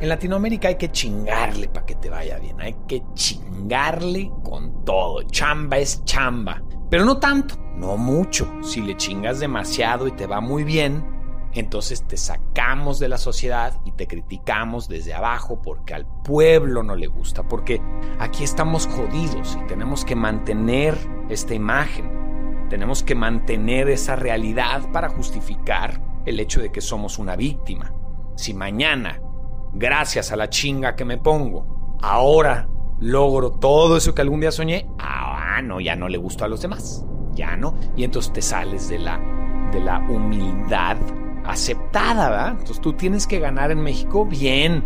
En Latinoamérica hay que chingarle para que te vaya bien. Hay que chingarle con todo. Chamba es chamba. Pero no tanto, no mucho. Si le chingas demasiado y te va muy bien, entonces te sacamos de la sociedad y te criticamos desde abajo porque al pueblo no le gusta, porque aquí estamos jodidos y tenemos que mantener esta imagen, tenemos que mantener esa realidad para justificar el hecho de que somos una víctima. Si mañana, gracias a la chinga que me pongo, ahora logro todo eso que algún día soñé, ah, no, ya no le gustó a los demás, ya no, y entonces te sales de la, de la humildad aceptada, ¿verdad? Entonces tú tienes que ganar en México bien,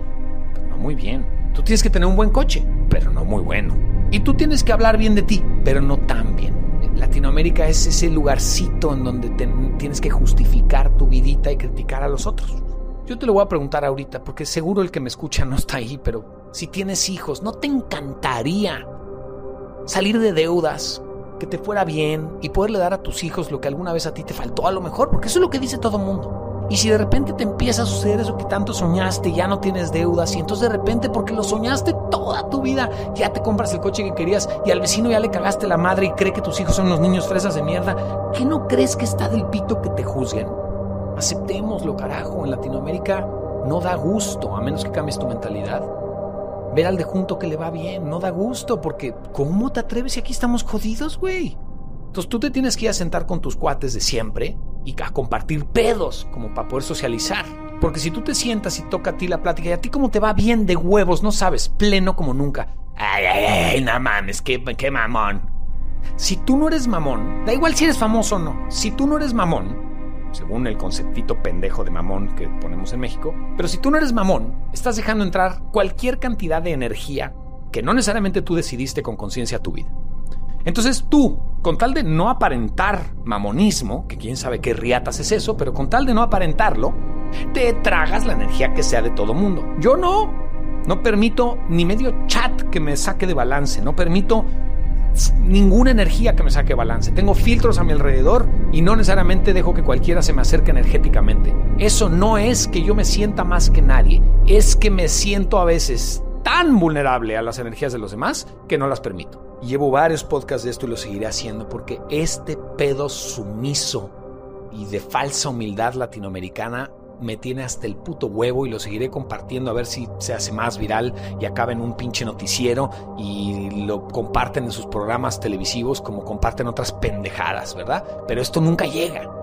pero no muy bien. Tú tienes que tener un buen coche, pero no muy bueno. Y tú tienes que hablar bien de ti, pero no tan bien. Latinoamérica es ese lugarcito en donde tienes que justificar tu vidita y criticar a los otros. Yo te lo voy a preguntar ahorita, porque seguro el que me escucha no está ahí, pero si tienes hijos, ¿no te encantaría salir de deudas, que te fuera bien y poderle dar a tus hijos lo que alguna vez a ti te faltó a lo mejor? Porque eso es lo que dice todo el mundo. Y si de repente te empieza a suceder eso que tanto soñaste, ya no tienes deudas, y entonces de repente, porque lo soñaste toda tu vida, ya te compras el coche que querías y al vecino ya le cagaste la madre y cree que tus hijos son los niños fresas de mierda, ¿qué no crees que está del pito que te juzguen? Aceptémoslo, carajo. En Latinoamérica no da gusto, a menos que cambies tu mentalidad. Ver al de junto que le va bien, no da gusto, porque ¿cómo te atreves si aquí estamos jodidos, güey? Entonces tú te tienes que ir a sentar con tus cuates de siempre y a compartir pedos como para poder socializar. Porque si tú te sientas y toca a ti la plática y a ti como te va bien de huevos, no sabes, pleno como nunca. Ay, ay, ay, no mames, qué, qué mamón. Si tú no eres mamón, da igual si eres famoso o no, si tú no eres mamón, según el conceptito pendejo de mamón que ponemos en México, pero si tú no eres mamón, estás dejando entrar cualquier cantidad de energía que no necesariamente tú decidiste con conciencia tu vida. Entonces tú, con tal de no aparentar mamonismo, que quién sabe qué riatas es eso, pero con tal de no aparentarlo, te tragas la energía que sea de todo mundo. Yo no. No permito ni medio chat que me saque de balance. No permito ninguna energía que me saque balance. Tengo filtros a mi alrededor y no necesariamente dejo que cualquiera se me acerque energéticamente. Eso no es que yo me sienta más que nadie. Es que me siento a veces tan vulnerable a las energías de los demás que no las permito. Llevo varios podcasts de esto y lo seguiré haciendo porque este pedo sumiso y de falsa humildad latinoamericana me tiene hasta el puto huevo y lo seguiré compartiendo a ver si se hace más viral y acaba en un pinche noticiero y lo comparten en sus programas televisivos como comparten otras pendejadas, ¿verdad? Pero esto nunca llega.